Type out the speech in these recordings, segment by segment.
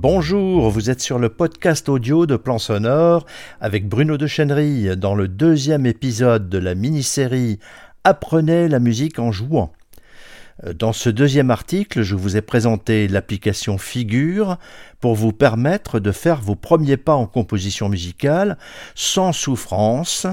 Bonjour, vous êtes sur le podcast audio de Plan Sonore avec Bruno de dans le deuxième épisode de la mini-série Apprenez la musique en jouant. Dans ce deuxième article, je vous ai présenté l'application Figure pour vous permettre de faire vos premiers pas en composition musicale sans souffrance,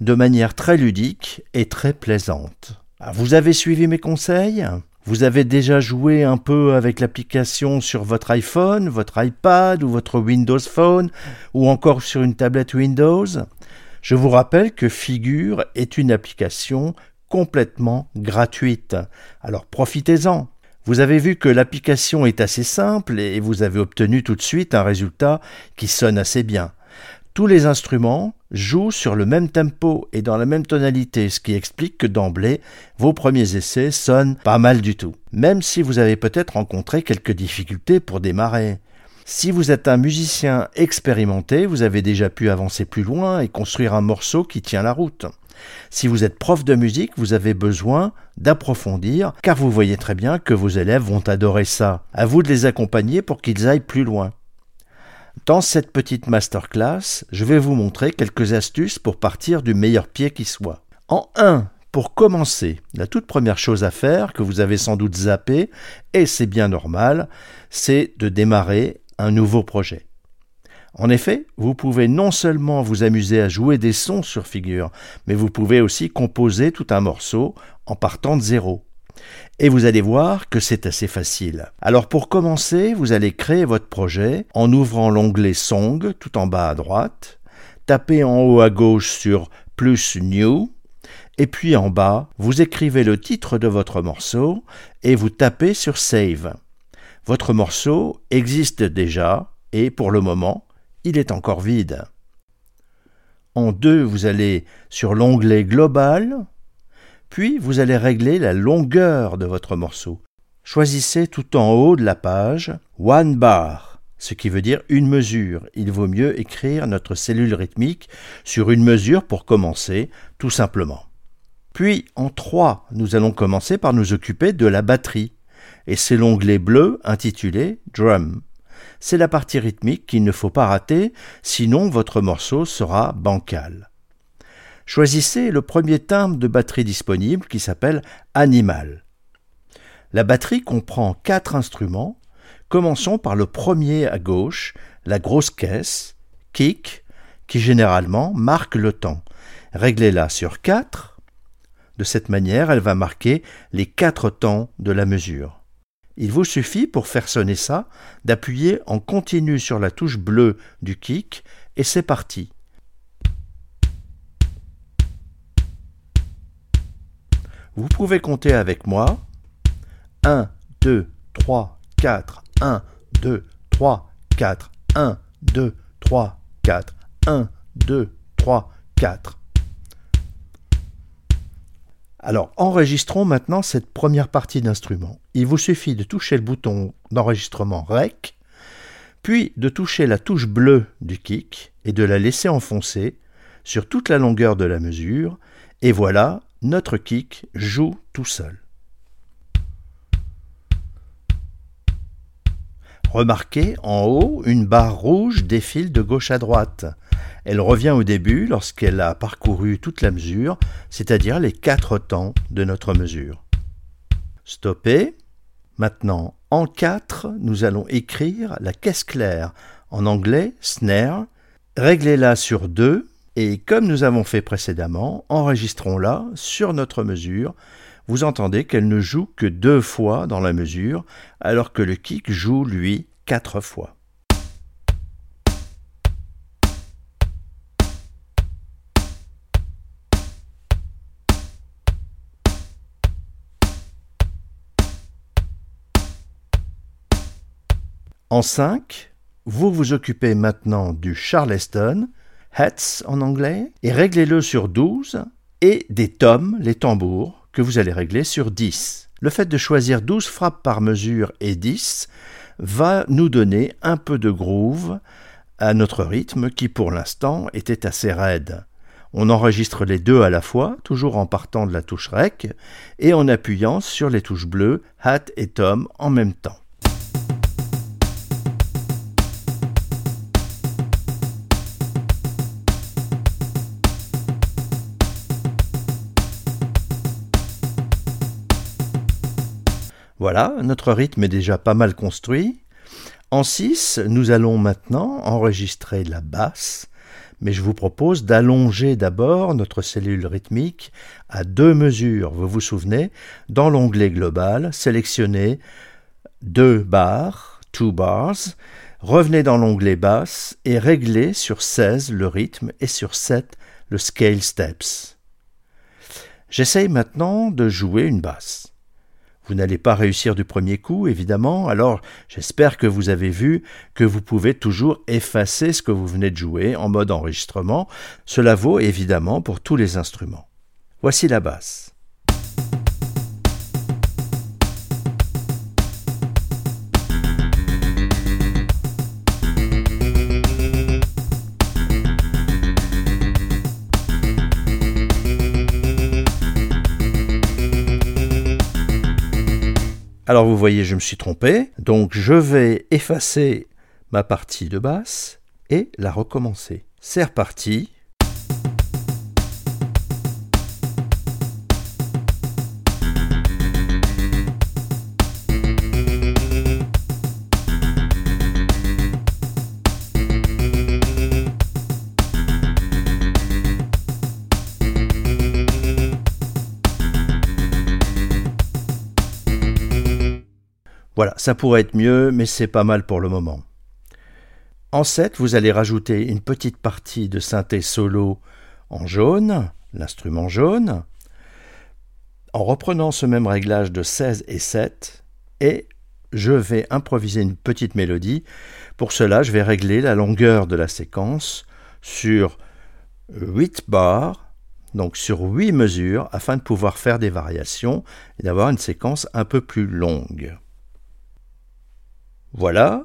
de manière très ludique et très plaisante. Vous avez suivi mes conseils? Vous avez déjà joué un peu avec l'application sur votre iPhone, votre iPad ou votre Windows Phone ou encore sur une tablette Windows Je vous rappelle que Figure est une application complètement gratuite. Alors profitez-en. Vous avez vu que l'application est assez simple et vous avez obtenu tout de suite un résultat qui sonne assez bien. Tous les instruments jouent sur le même tempo et dans la même tonalité, ce qui explique que d'emblée, vos premiers essais sonnent pas mal du tout, même si vous avez peut-être rencontré quelques difficultés pour démarrer. Si vous êtes un musicien expérimenté, vous avez déjà pu avancer plus loin et construire un morceau qui tient la route. Si vous êtes prof de musique, vous avez besoin d'approfondir, car vous voyez très bien que vos élèves vont adorer ça. À vous de les accompagner pour qu'ils aillent plus loin. Dans cette petite masterclass, je vais vous montrer quelques astuces pour partir du meilleur pied qui soit. En 1, pour commencer, la toute première chose à faire, que vous avez sans doute zappé, et c'est bien normal, c'est de démarrer un nouveau projet. En effet, vous pouvez non seulement vous amuser à jouer des sons sur figure, mais vous pouvez aussi composer tout un morceau en partant de zéro. Et vous allez voir que c'est assez facile. Alors pour commencer, vous allez créer votre projet en ouvrant l'onglet Song tout en bas à droite, tapez en haut à gauche sur plus New, et puis en bas, vous écrivez le titre de votre morceau et vous tapez sur Save. Votre morceau existe déjà et pour le moment, il est encore vide. En deux, vous allez sur l'onglet Global, puis vous allez régler la longueur de votre morceau. Choisissez tout en haut de la page One bar, ce qui veut dire une mesure. Il vaut mieux écrire notre cellule rythmique sur une mesure pour commencer, tout simplement. Puis en 3, nous allons commencer par nous occuper de la batterie. Et c'est l'onglet bleu intitulé Drum. C'est la partie rythmique qu'il ne faut pas rater, sinon votre morceau sera bancal. Choisissez le premier timbre de batterie disponible qui s'appelle Animal. La batterie comprend quatre instruments. Commençons par le premier à gauche, la grosse caisse, kick, qui généralement marque le temps. Réglez-la sur 4. De cette manière, elle va marquer les quatre temps de la mesure. Il vous suffit pour faire sonner ça d'appuyer en continu sur la touche bleue du kick et c'est parti. Vous pouvez compter avec moi. 1, 2, 3, 4, 1, 2, 3, 4, 1, 2, 3, 4, 1, 2, 3, 4. Alors, enregistrons maintenant cette première partie d'instrument. Il vous suffit de toucher le bouton d'enregistrement REC, puis de toucher la touche bleue du kick et de la laisser enfoncer sur toute la longueur de la mesure, et voilà, notre kick joue tout seul. Remarquez, en haut, une barre rouge défile de gauche à droite. Elle revient au début lorsqu'elle a parcouru toute la mesure, c'est-à-dire les quatre temps de notre mesure. Stoppez. Maintenant, en 4, nous allons écrire la caisse claire, en anglais snare. Réglez-la sur 2 et comme nous avons fait précédemment, enregistrons-la sur notre mesure. Vous entendez qu'elle ne joue que deux fois dans la mesure, alors que le kick joue, lui, quatre fois. En 5, vous vous occupez maintenant du Charleston, hats en anglais, et réglez-le sur 12, et des tomes, les tambours, que vous allez régler sur 10. Le fait de choisir 12 frappes par mesure et 10 va nous donner un peu de groove à notre rythme qui pour l'instant était assez raide. On enregistre les deux à la fois, toujours en partant de la touche REC, et en appuyant sur les touches bleues, hat et tom en même temps. Voilà, notre rythme est déjà pas mal construit. En 6, nous allons maintenant enregistrer la basse, mais je vous propose d'allonger d'abord notre cellule rythmique à deux mesures. Vous vous souvenez, dans l'onglet global, sélectionnez deux barres, two bars, revenez dans l'onglet basse et réglez sur 16 le rythme et sur 7 le scale steps. J'essaye maintenant de jouer une basse. Vous n'allez pas réussir du premier coup, évidemment, alors j'espère que vous avez vu que vous pouvez toujours effacer ce que vous venez de jouer en mode enregistrement. Cela vaut évidemment pour tous les instruments. Voici la basse. Alors vous voyez, je me suis trompé, donc je vais effacer ma partie de basse et la recommencer. C'est reparti. Voilà, ça pourrait être mieux, mais c'est pas mal pour le moment. En 7, vous allez rajouter une petite partie de synthé solo en jaune, l'instrument jaune, en reprenant ce même réglage de 16 et 7, et je vais improviser une petite mélodie. Pour cela, je vais régler la longueur de la séquence sur 8 bars, donc sur 8 mesures, afin de pouvoir faire des variations et d'avoir une séquence un peu plus longue. Voilà,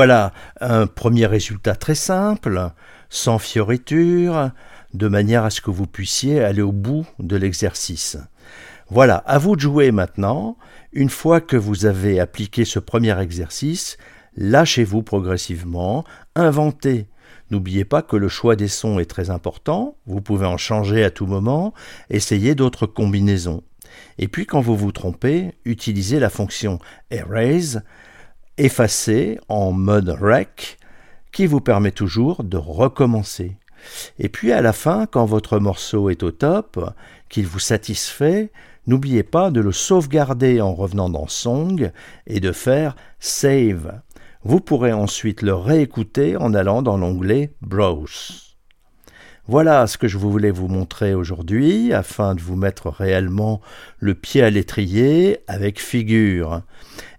voilà un premier résultat très simple, sans fioriture, de manière à ce que vous puissiez aller au bout de l'exercice. Voilà, à vous de jouer maintenant. Une fois que vous avez appliqué ce premier exercice, lâchez-vous progressivement, inventez. N'oubliez pas que le choix des sons est très important, vous pouvez en changer à tout moment, essayez d'autres combinaisons. Et puis quand vous vous trompez, utilisez la fonction erase effacer en mode rec qui vous permet toujours de recommencer. Et puis à la fin, quand votre morceau est au top, qu'il vous satisfait, n'oubliez pas de le sauvegarder en revenant dans Song et de faire Save. Vous pourrez ensuite le réécouter en allant dans l'onglet Browse. Voilà ce que je voulais vous montrer aujourd'hui afin de vous mettre réellement le pied à l'étrier avec figure.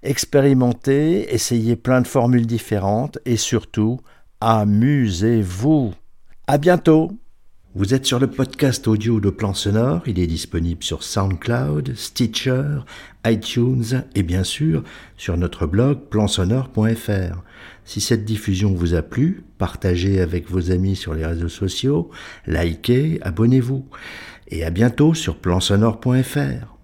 Expérimentez, essayez plein de formules différentes et surtout, amusez-vous. À bientôt! Vous êtes sur le podcast audio de Plan Sonore, il est disponible sur SoundCloud, Stitcher, iTunes et bien sûr sur notre blog plansonore.fr. Si cette diffusion vous a plu, partagez avec vos amis sur les réseaux sociaux, likez, abonnez-vous et à bientôt sur plansonore.fr.